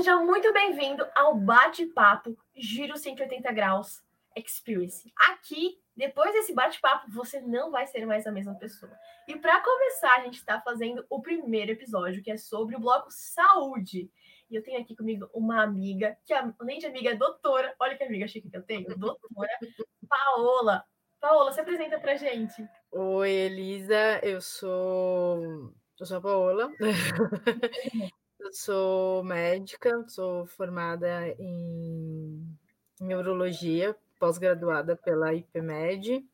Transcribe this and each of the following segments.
seja muito bem-vindo ao bate-papo Giro 180 Graus Experience. Aqui, depois desse bate-papo, você não vai ser mais a mesma pessoa. E para começar, a gente está fazendo o primeiro episódio, que é sobre o bloco Saúde. E eu tenho aqui comigo uma amiga, que além de amiga é doutora, olha que amiga chique que eu tenho, doutora Paola. Paola, se apresenta pra gente. Oi, Elisa, eu sou, eu sou a Paola. Sou médica, sou formada em neurologia, pós-graduada pela IPMED.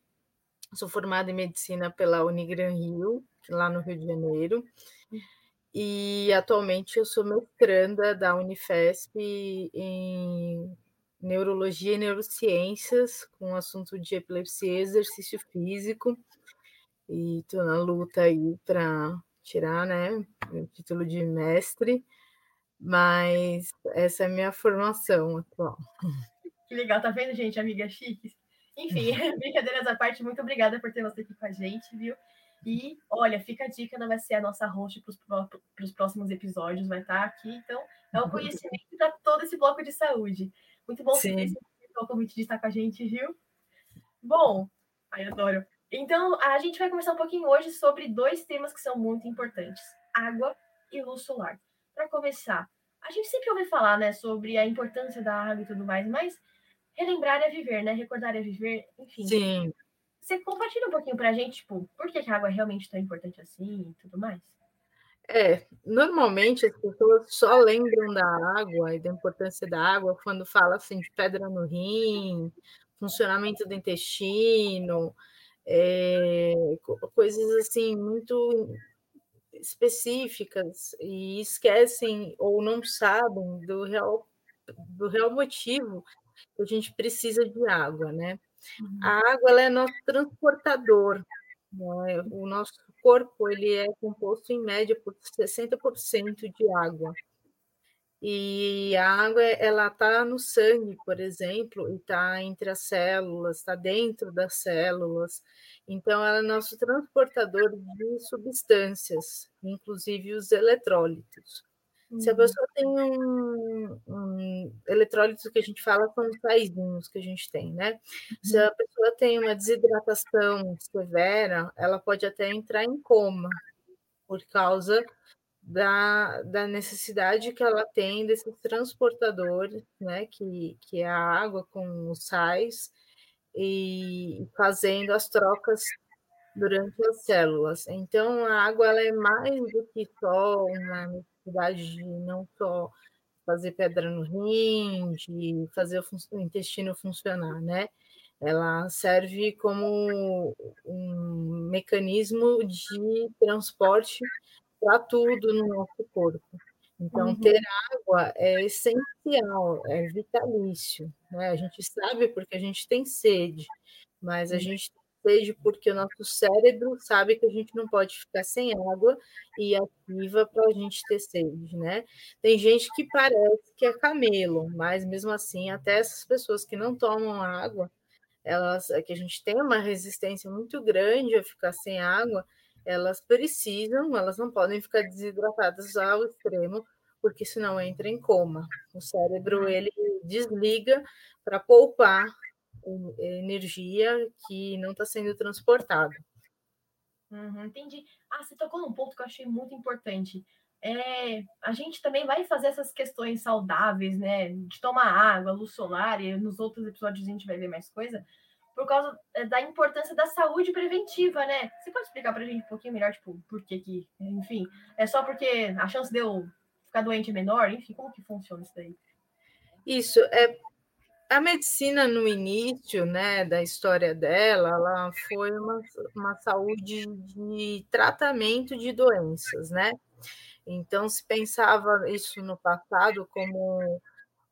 Sou formada em medicina pela Unigran Rio, lá no Rio de Janeiro. E atualmente eu sou mestranda da Unifesp em neurologia e neurociências, com o assunto de epilepsia e exercício físico. E estou na luta aí para tirar, né, o título de mestre, mas essa é a minha formação atual. Que legal, tá vendo, gente, amiga chique? Enfim, brincadeiras à parte, muito obrigada por ter você aqui com a gente, viu? E olha, fica a dica, não vai ser a nossa host para os próximos episódios, vai estar tá aqui. Então, é o conhecimento para todo esse bloco de saúde. Muito bom ter o convite de estar com a gente, viu? Bom, ai, adoro. Então, a gente vai conversar um pouquinho hoje sobre dois temas que são muito importantes: água e luz solar. Para começar, a gente sempre ouve falar, né, sobre a importância da água e tudo mais, mas relembrar é viver, né? Recordar é viver, enfim. Sim. Você compartilha um pouquinho para a gente, tipo, por que, a água é realmente tão importante assim e tudo mais? É, normalmente as pessoas só lembram da água e da importância da água quando fala assim de pedra no rim, funcionamento do intestino, é, coisas assim muito específicas e esquecem ou não sabem do real, do real motivo que a gente precisa de água, né? Uhum. A água ela é nosso transportador, né? o nosso corpo ele é composto em média por 60% de água. E a água, ela está no sangue, por exemplo, e está entre as células, está dentro das células. Então, ela é nosso transportador de substâncias, inclusive os eletrólitos. Uhum. Se a uhum. pessoa tem um, um eletrólito que a gente fala são os saizinhos que a gente tem, né? Uhum. Se a pessoa tem uma desidratação severa, ela pode até entrar em coma por causa da, da necessidade que ela tem desses transportadores, né, que, que é a água com os sais, e fazendo as trocas durante as células. Então, a água ela é mais do que só uma necessidade de não só fazer pedra no rim, de fazer o, intestino funcionar, né? Ela serve como um mecanismo de transporte para tudo no nosso corpo. Então, uhum. ter água é essencial, é vitalício. Né? A gente sabe porque a gente tem sede, mas a gente tem sede porque o nosso cérebro sabe que a gente não pode ficar sem água e ativa para a gente ter sede. Né? Tem gente que parece que é camelo, mas mesmo assim, até essas pessoas que não tomam água, elas, é que a gente tem uma resistência muito grande a ficar sem água, elas precisam, elas não podem ficar desidratadas ao extremo, porque senão entra em coma. O cérebro ele desliga para poupar energia que não está sendo transportada. Uhum, entendi. Ah, você tocou num ponto que eu achei muito importante. É, a gente também vai fazer essas questões saudáveis, né? De tomar água, luz solar, e nos outros episódios a gente vai ver mais coisa por causa é, da importância da saúde preventiva, né? Você pode explicar para a gente um pouquinho melhor, tipo, por que que, enfim, é só porque a chance de eu ficar doente é menor? Enfim, como que funciona isso daí? Isso, é a medicina no início, né, da história dela, ela foi uma, uma saúde de tratamento de doenças, né? Então se pensava isso no passado como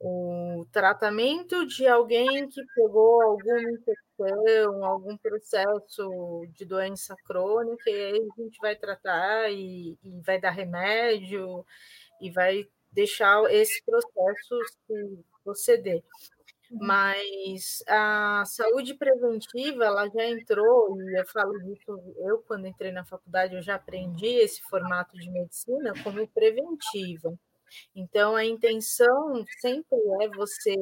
o tratamento de alguém que pegou alguma infecção, algum processo de doença crônica, e aí a gente vai tratar e, e vai dar remédio e vai deixar esse processo proceder. Uhum. Mas a saúde preventiva, ela já entrou, e eu falo disso, eu quando entrei na faculdade, eu já aprendi esse formato de medicina como preventiva. Então, a intenção sempre é você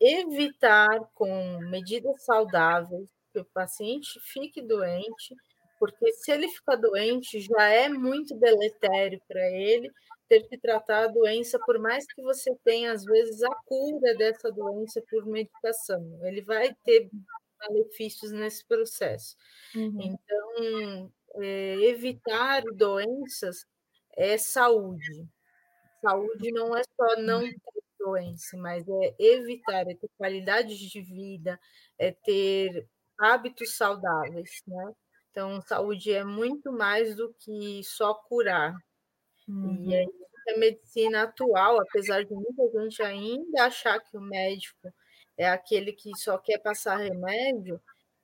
evitar, com medidas saudáveis, que o paciente fique doente, porque se ele ficar doente, já é muito deletério para ele ter que tratar a doença, por mais que você tenha, às vezes, a cura dessa doença por medicação. Ele vai ter malefícios nesse processo. Uhum. Então, é, evitar doenças é saúde. Saúde não é só não ter doença, mas é evitar, é ter qualidade de vida, é ter hábitos saudáveis, né? Então, saúde é muito mais do que só curar. Uhum. E é a medicina atual, apesar de muita gente ainda achar que o médico é aquele que só quer passar remédio,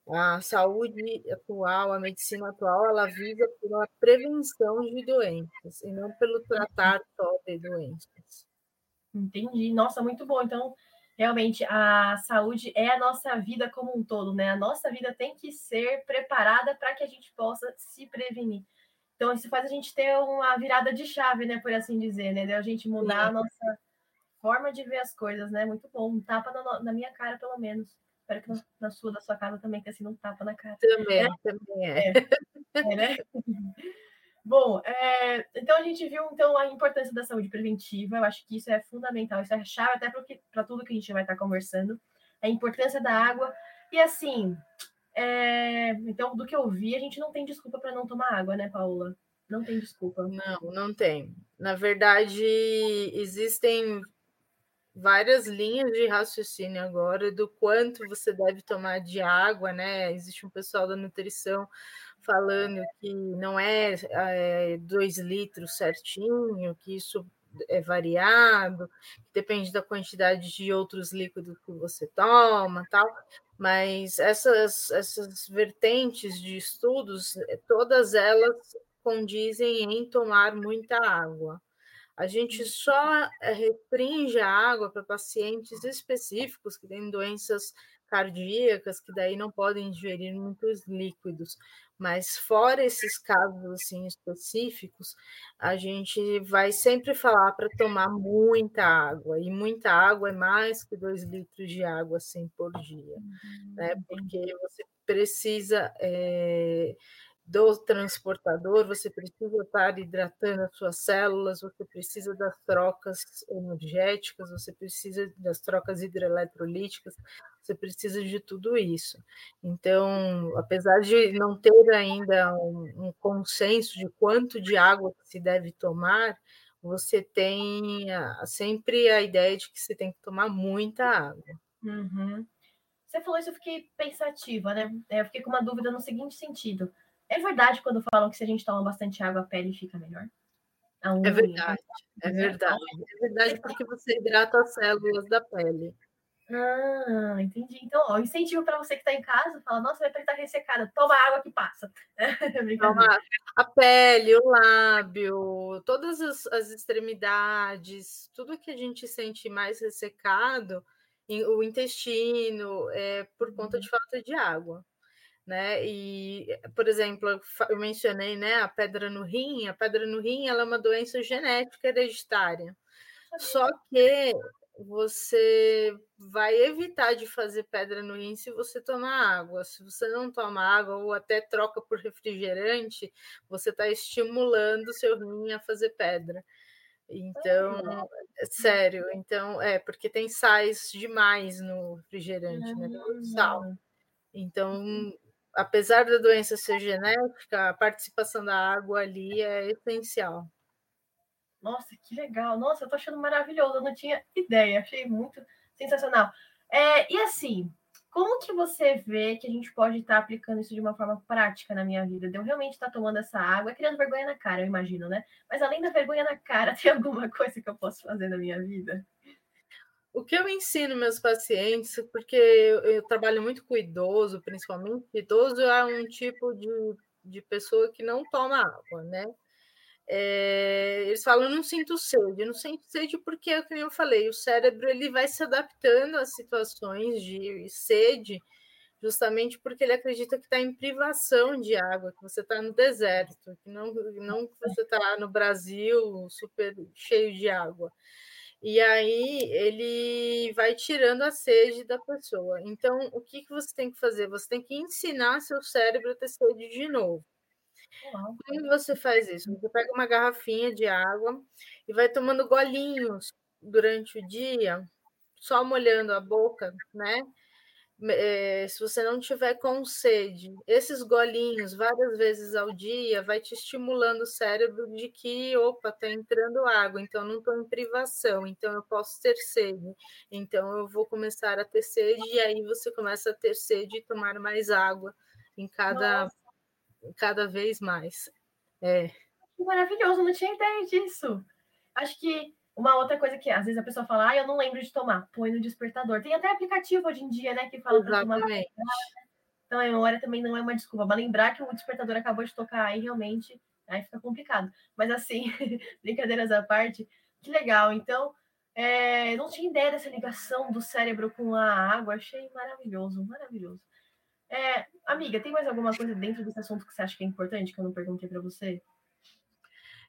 a saúde atual, a medicina atual, ela visa pela prevenção de doenças e não pelo tratar só de doenças. Entendi. Nossa, muito bom. Então, realmente, a saúde é a nossa vida como um todo, né? A nossa vida tem que ser preparada para que a gente possa se prevenir. Então, isso faz a gente ter uma virada de chave, né? Por assim dizer, né? De a gente mudar Sim. a nossa forma de ver as coisas, né? Muito bom. Um tapa na, na minha cara, pelo menos. Espero que na sua, da sua casa também tenha sido um tapa na cara. Também, é? também é. é. é né? Bom, é, então a gente viu então a importância da saúde preventiva. Eu acho que isso é fundamental, isso é chave até para tudo que a gente vai estar conversando. A importância da água. E assim, é, então, do que eu vi, a gente não tem desculpa para não tomar água, né, Paula? Não tem desculpa. Não, não tem. Na verdade, existem várias linhas de raciocínio agora do quanto você deve tomar de água, né? Existe um pessoal da nutrição falando que não é, é dois litros certinho, que isso é variado, depende da quantidade de outros líquidos que você toma, tal. Mas essas, essas vertentes de estudos, todas elas condizem em tomar muita água. A gente uhum. só eh, restringe a água para pacientes específicos que têm doenças cardíacas, que daí não podem ingerir muitos líquidos. Mas fora esses casos assim específicos, a gente vai sempre falar para tomar muita água, e muita água é mais que dois litros de água assim por dia, uhum. né? Porque você precisa é, do transportador, você precisa estar hidratando as suas células, você precisa das trocas energéticas, você precisa das trocas hidroeletrolíticas, você precisa de tudo isso. Então, apesar de não ter ainda um, um consenso de quanto de água se deve tomar, você tem a, sempre a ideia de que você tem que tomar muita água. Uhum. Você falou isso, eu fiquei pensativa, né? Eu fiquei com uma dúvida no seguinte sentido é verdade quando falam que se a gente toma bastante água, a pele fica melhor? é verdade, é verdade. É verdade porque você hidrata as células da pele. Ah, entendi. Então, ó, incentivo para você que está em casa, fala, nossa, minha pele está ressecada, toma água que passa. toma a pele, o lábio, todas as, as, extremidades, tudo que a gente sente mais ressecado, o intestino, é por conta de uhum. falta de água né? E, por exemplo, eu mencionei, né, a pedra no rim. A pedra no rim ela é uma doença genética hereditária. Só que você vai evitar de fazer pedra no rim se você tomar água. Se você não toma água ou até troca por refrigerante, você está estimulando o seu rim a fazer pedra. Então, é sério, então é porque tem sais demais no refrigerante, né? Sal. Então, apesar da doença ser genética, a participação da água ali é essencial. Nossa, que legal! Nossa, eu tô achando maravilhoso, eu não tinha ideia, achei muito sensacional. É, e assim, como que você vê que a gente pode estar tá aplicando isso de uma forma prática na minha vida? De eu realmente estar tá tomando essa água, criando vergonha na cara, eu imagino, né? Mas além da vergonha na cara, tem alguma coisa que eu posso fazer na minha vida? O que eu ensino meus pacientes, porque eu, eu, trabalho muito com idoso, principalmente, idoso é um tipo de, de pessoa que não toma água, né? É, eles falam, não sinto sede, não sinto sede porque, como eu falei, o cérebro ele vai se adaptando às situações de sede justamente porque ele acredita que está em privação de água, que você está no deserto, que não, não que você está no Brasil super cheio de água. E aí ele vai tirando a sede da pessoa. Então, o que, que você tem que fazer? Você tem que ensinar seu cérebro a ter sede de novo. Como você faz isso? Você pega uma garrafinha de água e vai tomando golinhos durante o dia, só molhando a boca, né? É, se você não tiver com sede, esses golinhos várias vezes ao dia vai te estimulando o cérebro de que, opa, está entrando água, então não estou em privação, então eu posso ter sede, então eu vou começar a ter sede, e aí você começa a ter sede e tomar mais água em cada, cada vez mais. É. Que maravilhoso, não tinha ideia disso. Acho que uma outra coisa que às vezes a pessoa fala, ah, eu não lembro de tomar, põe no despertador. Tem até aplicativo hoje em dia, né, que fala para tomar. Então a memória também não é uma desculpa, mas lembrar que o despertador acabou de tocar aí realmente, aí fica complicado. Mas assim, brincadeiras à parte, que legal. Então, é, não tinha ideia dessa ligação do cérebro com a água, achei maravilhoso, maravilhoso. É, amiga, tem mais alguma coisa dentro desse assunto que você acha que é importante que eu não perguntei para você?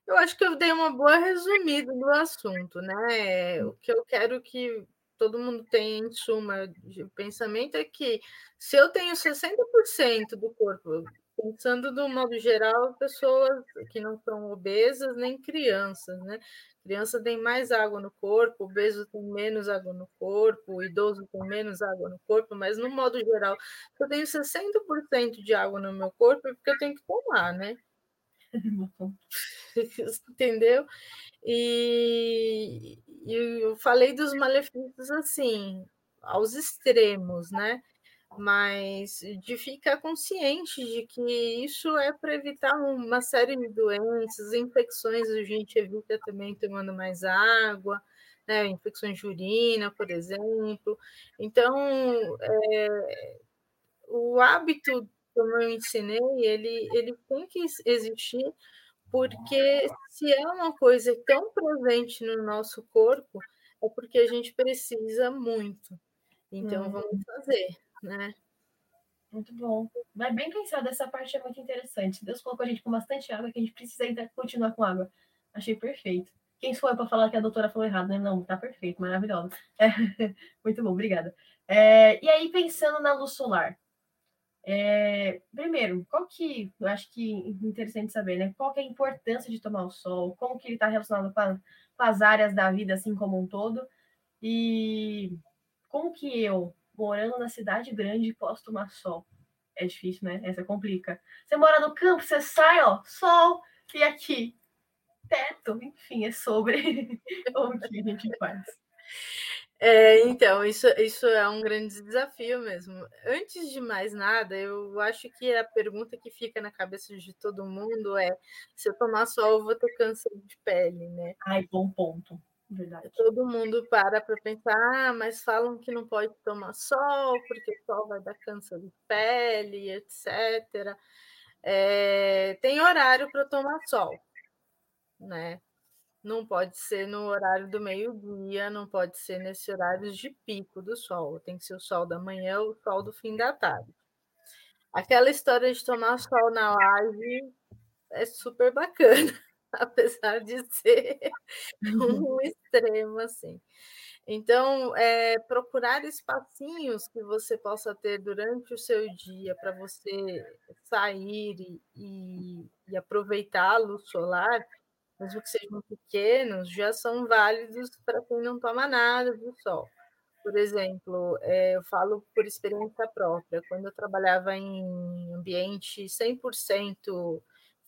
Eu acho que eu dei uma boa resumida do assunto, né? O que eu quero que todo mundo tenha em suma de pensamento é que se eu tenho 60% do corpo, pensando do modo geral, pessoas que não são obesas nem crianças, né? Criança tem mais água no corpo, obeso tem menos água no corpo, idoso tem menos água no corpo, mas no modo geral, se eu tenho 60% de água no meu corpo, é porque eu tenho que tomar, né? Entendeu? E, e eu falei dos malefícios assim, aos extremos, né? Mas de ficar consciente de que isso é para evitar uma série de doenças, infecções, a gente evita também tomando mais água, né? infecções de urina, por exemplo. Então, é, o hábito como eu ensinei, ele, ele tem que existir, porque se é uma coisa tão presente no nosso corpo, é porque a gente precisa muito. Então, hum. vamos fazer, né? Muito bom. Mas bem pensado, essa parte é muito interessante. Deus colocou a gente com bastante água, que a gente precisa ainda continuar com água. Achei perfeito. Quem sou eu para falar que a doutora falou errado, né? Não, tá perfeito, maravilhosa. É, muito bom, obrigada. É, e aí, pensando na luz solar, é, primeiro, qual que, eu acho que interessante saber, né? Qual que é a importância de tomar o sol? Como que ele está relacionado com, as áreas da vida, assim como um todo? E como que eu, morando na cidade grande, posso tomar sol? É difícil, né? Essa complica. Você mora no campo, você sai, ó, sol, e aqui, teto, enfim, é sobre o que a gente faz. É, então, isso, isso é um grande desafio mesmo. Antes de mais nada, eu acho que a pergunta que fica na cabeça de todo mundo é: se eu tomar sol, eu vou ter câncer de pele, né? Ai, bom ponto. Verdade. Todo mundo para para pensar, ah, mas falam que não pode tomar sol, porque o sol vai dar câncer de pele, etc. É, tem horário para tomar sol, né? Não pode ser no horário do meio-dia, não pode ser nesse horário de pico do sol. Tem que ser o sol da manhã ou o sol do fim da tarde. Aquela história de tomar sol na live é super bacana, apesar de ser um extremo assim. Então, é, procurar espacinhos que você possa ter durante o seu dia para você sair e, e, e aproveitar a luz solar mesmo que sejam pequenos, já são válidos para quem não toma nada do sol. Por exemplo, é, eu falo por experiência própria, quando eu trabalhava em ambiente 100%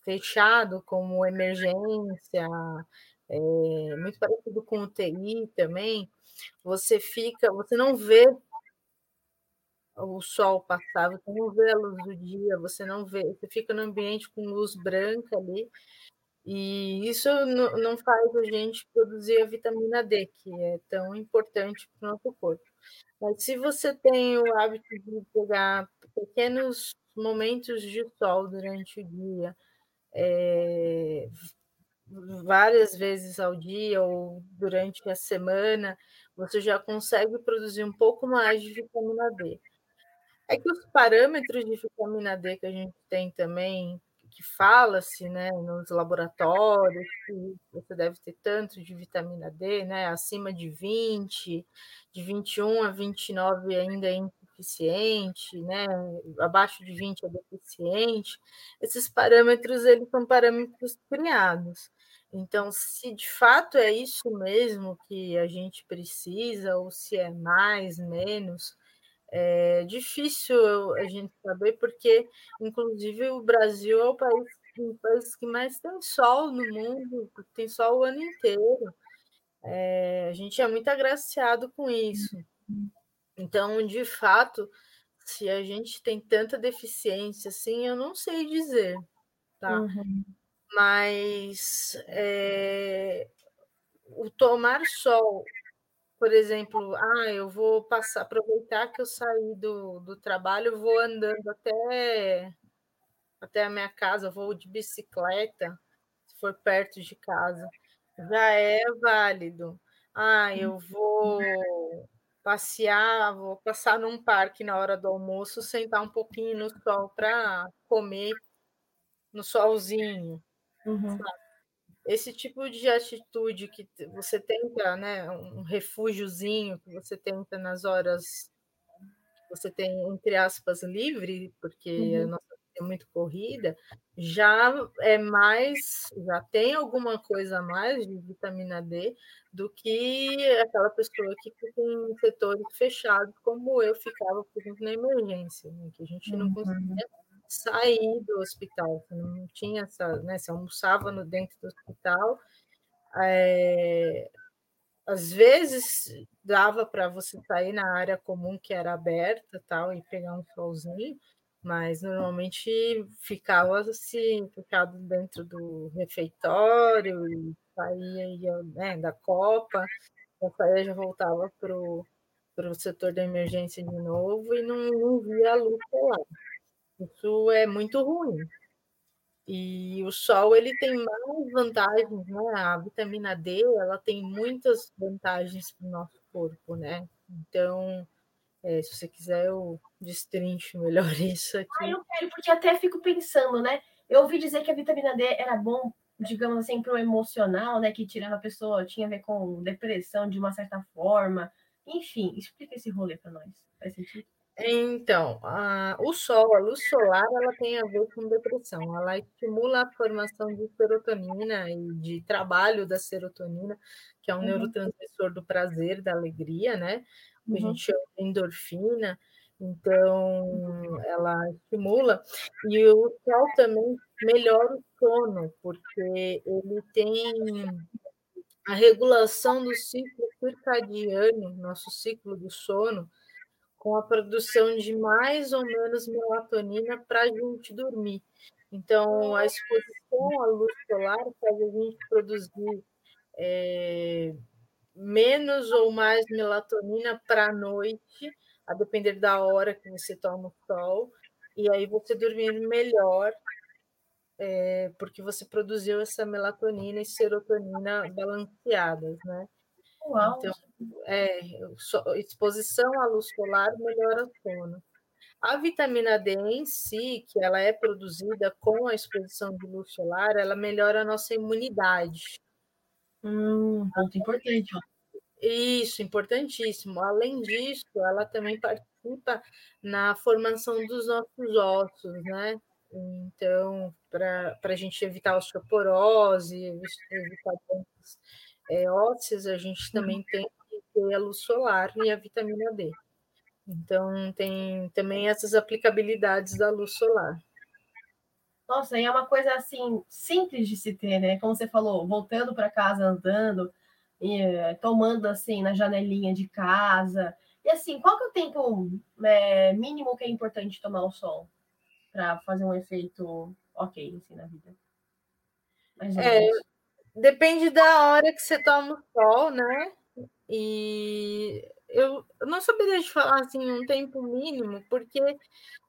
fechado, como emergência, é, muito parecido com o TI também, você fica, você não vê o sol passar, você não vê a luz do dia, você não vê, você fica no ambiente com luz branca ali, e isso não faz a gente produzir a vitamina D, que é tão importante para o nosso corpo. Mas se você tem o hábito de pegar pequenos momentos de sol durante o dia, é, várias vezes ao dia ou durante a semana, você já consegue produzir um pouco mais de vitamina D. É que os parâmetros de vitamina D que a gente tem também, que fala-se né, nos laboratórios, que você deve ter tanto de vitamina D, né, acima de 20, de 21 a 29 ainda é insuficiente, né, abaixo de 20 é deficiente. Esses parâmetros eles são parâmetros criados. Então, se de fato é isso mesmo que a gente precisa, ou se é mais, menos, é difícil a gente saber, porque, inclusive, o Brasil é o país, país que mais tem sol no mundo, tem sol o ano inteiro. É, a gente é muito agraciado com isso. Então, de fato, se a gente tem tanta deficiência assim, eu não sei dizer, tá? Uhum. Mas é, o tomar sol por exemplo, ah, eu vou passar, aproveitar que eu saí do, do trabalho, vou andando até, até a minha casa, vou de bicicleta, se for perto de casa, já é válido. Ah, eu vou passear, vou passar num parque na hora do almoço, sentar um pouquinho no sol para comer no solzinho. Uhum. Sabe? Esse tipo de atitude que você tenta, né, um refúgiozinho que você tenta nas horas que você tem, entre aspas, livre, porque uhum. a nossa vida é muito corrida, já é mais, já tem alguma coisa a mais de vitamina D do que aquela pessoa que fica em setores fechados, como eu ficava, por exemplo, na emergência, né, que a gente não uhum. conseguia sair do hospital, não tinha essa, né? Você almoçava no dentro do hospital, é, às vezes dava para você sair na área comum que era aberta, tal, e pegar um solzinho, mas normalmente ficava assim, ficado dentro do refeitório e saía né, da copa, a saía já voltava para o setor da emergência de novo e não, não via a luz lá. Isso é muito ruim. E o sol ele tem mais vantagens, né? A vitamina D ela tem muitas vantagens para o nosso corpo, né? Então, é, se você quiser, eu destrincho melhor isso aqui. Ah, eu quero, porque até fico pensando, né? Eu ouvi dizer que a vitamina D era bom, digamos assim, para o emocional, né? Que tirava a pessoa, tinha a ver com depressão de uma certa forma. Enfim, explica esse rolê para nós. Faz sentido? Então, a, o sol, a luz solar, ela tem a ver com depressão. Ela estimula a formação de serotonina e de trabalho da serotonina, que é um uhum. neurotransmissor do prazer, da alegria, né? Que uhum. a gente chama de endorfina. Então, ela estimula. E o sol também melhora o sono, porque ele tem a regulação do ciclo circadiano, nosso ciclo do sono, com a produção de mais ou menos melatonina para a gente dormir. Então, a exposição à luz solar faz a gente produzir é, menos ou mais melatonina para a noite, a depender da hora que você toma o sol, e aí você dormir melhor, é, porque você produziu essa melatonina e serotonina balanceadas, né? Uau. Então, é, exposição à luz solar melhora o sono. A vitamina D em si, que ela é produzida com a exposição de luz solar, ela melhora a nossa imunidade. Hum, ponto importante. Isso, importantíssimo. Além disso, ela também participa na formação dos nossos ossos, né? Então, para a gente evitar osteoporose, evitar doenças é, ósseas, a gente uhum. também tem que ter a luz solar e a vitamina D. Então, tem também essas aplicabilidades da luz solar. Nossa, e é uma coisa assim simples de se ter, né? Como você falou, voltando para casa andando, e, eh, tomando assim na janelinha de casa. E assim, qual que é o tempo é, mínimo que é importante tomar o sol para fazer um efeito ok assim, na vida? Mais é, Depende da hora que você toma o sol, né? E eu não saberia te falar assim um tempo mínimo, porque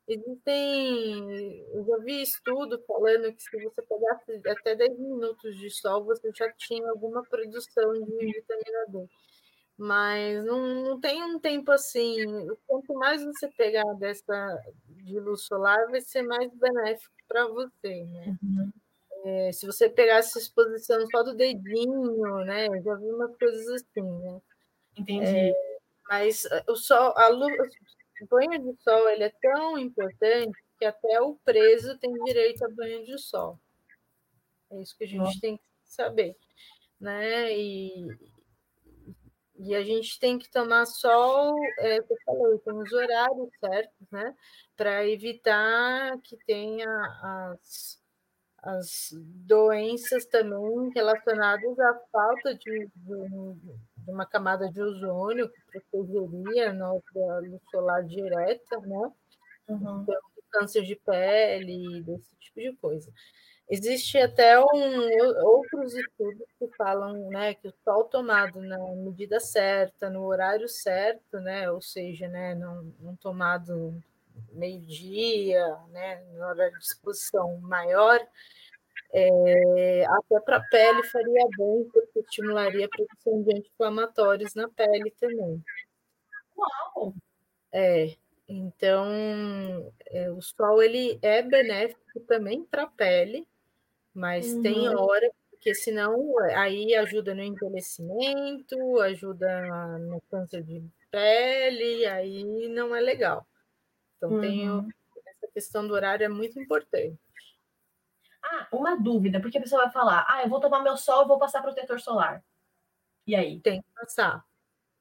existem. Eu já vi estudo falando que se você pegasse até 10 minutos de sol, você já tinha alguma produção de vitamina D. mas não, não tem um tempo assim. Quanto mais você pegar dessa de luz solar, vai ser mais benéfico para você, né? Uhum. É, se você pegar essa exposição só do dedinho, né? Eu já vi umas coisas assim, né? Entendi. É, mas o sol, a luz, o banho de sol ele é tão importante que até o preso tem direito a banho de sol. É isso que a gente tem que saber, né? E, e a gente tem que tomar sol, é, eu falei, tem os horários certos, né? Para evitar que tenha as, as doenças também relacionadas à falta de, de, de uma camada de ozônio que protegeria a nossa luz solar direta, né? Uhum. Então, câncer de pele, desse tipo de coisa. Existe até um, outros estudos que falam né, que o sol tomado na medida certa, no horário certo, né, ou seja, né, não, não tomado meio-dia, né, na hora de exposição maior, é, até para a pele faria bem, porque estimularia a produção de anti-inflamatórios na pele também. Uau! É, então, é, o sol ele é benéfico também para a pele, mas uhum. tem hora, porque senão aí ajuda no envelhecimento, ajuda no câncer de pele, aí não é legal. Então, uhum. tem essa questão do horário é muito importante. Ah, uma dúvida, porque a pessoa vai falar: ah, eu vou tomar meu sol e vou passar protetor solar. E aí? Tem que passar.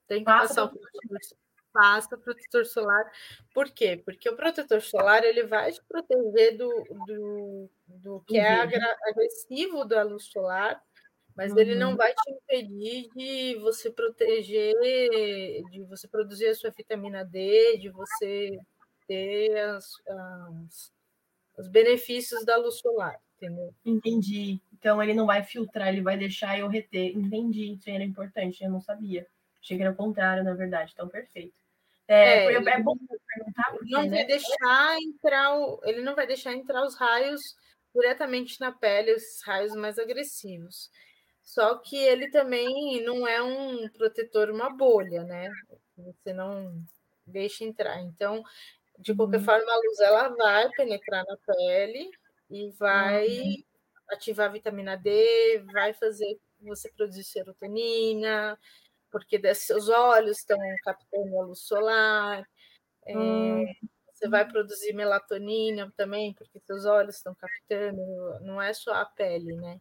Tem que Passa passar o protetor solar passa protetor solar. Por quê? Porque o protetor solar ele vai te proteger do, do, do que é agressivo da luz solar, mas uhum. ele não uhum. vai te impedir de você proteger, de você produzir a sua vitamina D, de você ter as, as, os benefícios da luz solar, entendeu? Entendi. Então ele não vai filtrar, ele vai deixar eu reter. Entendi, isso era importante, eu não sabia. Achei que era o contrário, na verdade. Então, perfeito. É, é, é bom perguntar. Porque, não vai né? deixar entrar o, ele não vai deixar entrar os raios diretamente na pele, os raios mais agressivos. Só que ele também não é um protetor, uma bolha, né? Você não deixa entrar. Então, de qualquer uhum. forma, a luz ela vai penetrar na pele e vai uhum. ativar a vitamina D, vai fazer você produzir serotonina, porque seus olhos estão captando a luz solar. É, hum. Você vai produzir melatonina também, porque seus olhos estão captando, não é só a pele, né?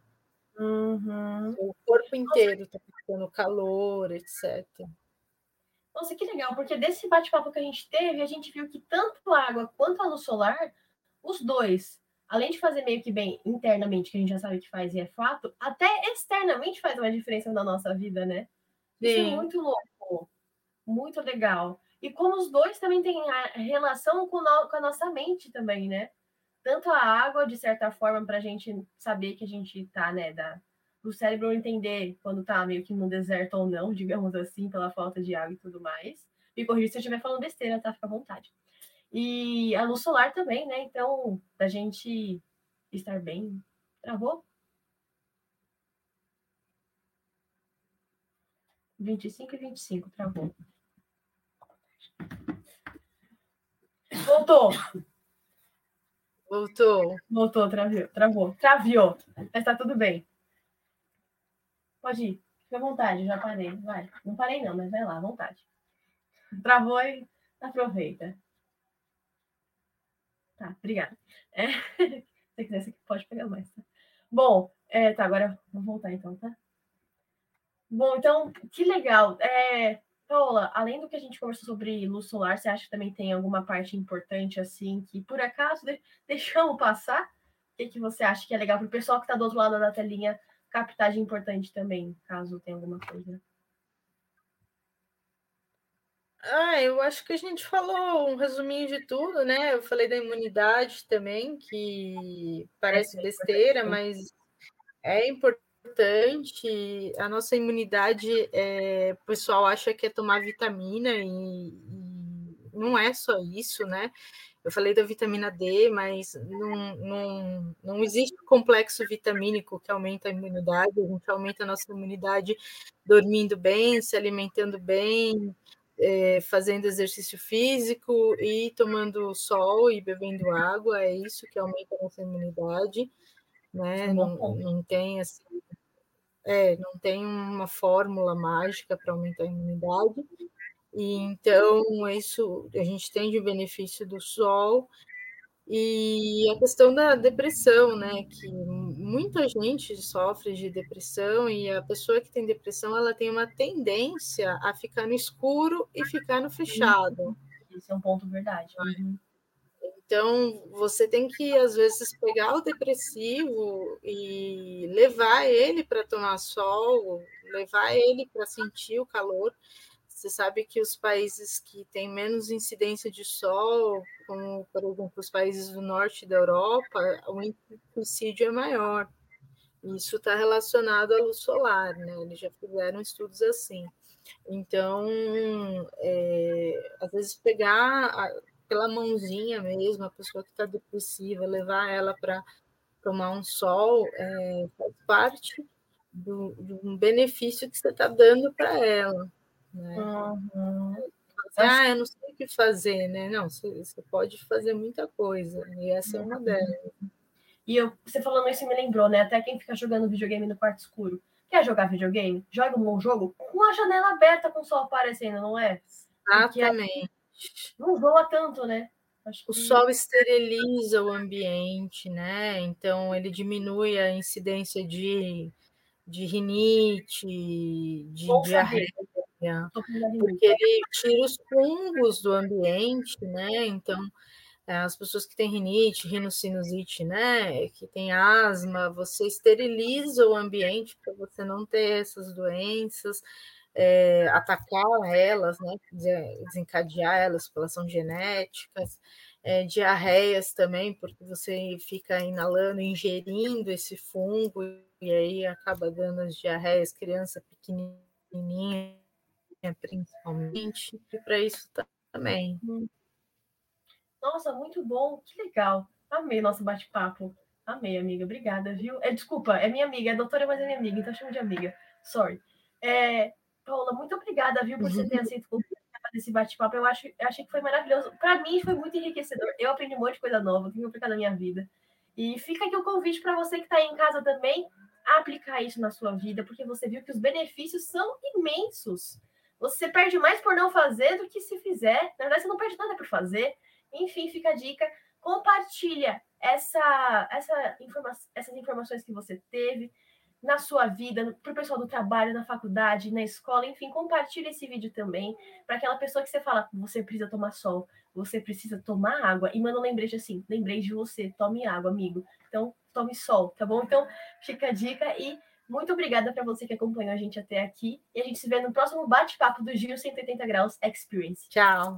Uhum. O corpo inteiro está captando calor, etc. Nossa, que legal, porque desse bate-papo que a gente teve, a gente viu que tanto a água quanto a luz solar, os dois, além de fazer meio que bem internamente, que a gente já sabe que faz e é fato, até externamente faz uma diferença na nossa vida, né? Isso é muito louco, muito legal. E como os dois também têm relação com, a nossa mente também, né? Tanto a água, de certa forma, para a gente saber que a gente está, né, da, o cérebro entender quando está meio que no deserto ou não, digamos assim, pela falta de água e tudo mais. Me corrija se eu estiver falando besteira, tá? Fica à vontade. E a luz solar também, né? Então, da gente estar bem. Travou? 25 e 25, travou. Voltou. Voltou. Voltou, travou. Travou. Traviou. Mas tá tudo bem. Pode ir. Fica à vontade, já parei. Vai. Não parei, não, mas vai lá, à vontade. Travou e aproveita. Tá, obrigada. É, se você quiser, você pode pegar mais. Tá? Bom, é, tá, agora vou voltar então, tá? Bom, então, que legal. É, Paula, além do que a gente conversou sobre luz solar, você acha que também tem alguma parte importante, assim, que por acaso de... deixamos passar? O que, que você acha que é legal para o pessoal que está do outro lado da telinha captar de importante também, caso tenha alguma coisa? Ah, eu acho que a gente falou um resuminho de tudo, né? Eu falei da imunidade também, que parece é, besteira, mas é importante importante. A nossa imunidade, é, o pessoal acha que é tomar vitamina e, e não é só isso, né? Eu falei da vitamina D, mas não, não, não existe complexo vitamínico que aumenta a imunidade. A gente aumenta a nossa imunidade dormindo bem, se alimentando bem, é, fazendo exercício físico e tomando sol e bebendo água. É isso que aumenta a nossa imunidade. Né? Não, não tem assim, é, não tem uma fórmula mágica para aumentar a imunidade. E então, isso a gente tem de benefício do sol. E a questão da depressão, né? Que muita gente sofre de depressão e a pessoa que tem depressão ela tem uma tendência a ficar no escuro e ficar no fechado. Isso é um ponto verdade. Uhum. Então, você tem que, às vezes, pegar o depressivo e levar ele para tomar sol, levar ele para sentir o calor. Você sabe que os países que têm menos incidência de sol, como, por exemplo, os países do norte da Europa, o suicídio é maior. Isso está relacionado à luz solar, né? Eles já fizeram estudos assim. Então, é, às vezes, pegar pela mãozinha mesmo, a pessoa que está depressiva, levar ela para tomar um sol, é, faz parte do, do benefício que você está dando para ela. Né? Uhum. Ah, eu não sei o que fazer, né? Não, você, pode fazer muita coisa, e essa é uma uhum. delas. E eu, você falando isso me lembrou, né? Até quem fica jogando videogame no quarto escuro. Quer jogar videogame? Joga um bom jogo com a janela aberta com o sol aparecendo, não é? Exatamente. Não voa tanto, né? O sol esteriliza o ambiente, né? Então ele diminui a incidência de, de rinite, de diarreia. Saber porque ele tira os fungos do ambiente, né? Então, é, as pessoas que têm rinite, rinocinusite, né? Que tem asma, você esteriliza o ambiente para você não ter essas doenças, é, atacar elas, né? Desencadear elas, porque elas são genéticas. É, diarreias também, porque você fica inalando, ingerindo esse fungo, e aí acaba dando as diarreias, criança pequenininha principalmente, e para isso também. Hum. Nossa, muito bom, que legal. Amei nosso bate-papo. Amei, amiga. Obrigada, viu? É, desculpa, é minha amiga, é doutora, mas é minha amiga, então chamo de amiga. Sorry. É, Paula, muito obrigada, viu, por você ter aceito esse bate-papo. Eu, acho, eu achei que foi maravilhoso. Para mim, foi muito enriquecedor. Eu aprendi um monte de coisa nova, tenho aplicado na minha vida. E fica aqui o convite para você que está aí em casa também aplicar isso na sua vida, porque você viu que os benefícios são imensos. Você perde mais por não fazer do que se fizer. Na verdade, você não perde nada por fazer. Enfim, fica a dica. Compartilha essa, essa informa essas informações que você teve na sua vida, para o pessoal do trabalho, na faculdade, na escola, enfim, compartilha esse vídeo também para aquela pessoa que você fala, você precisa tomar sol, você precisa tomar água, e manda um lembrete assim, lembrei de você, tome água, amigo. Então, tome sol, tá bom? Então, fica a dica e muito obrigada para você que acompanhou a gente até aqui. E a gente se vê no próximo bate-papo do Giro 180 Graus Experience. Tchau!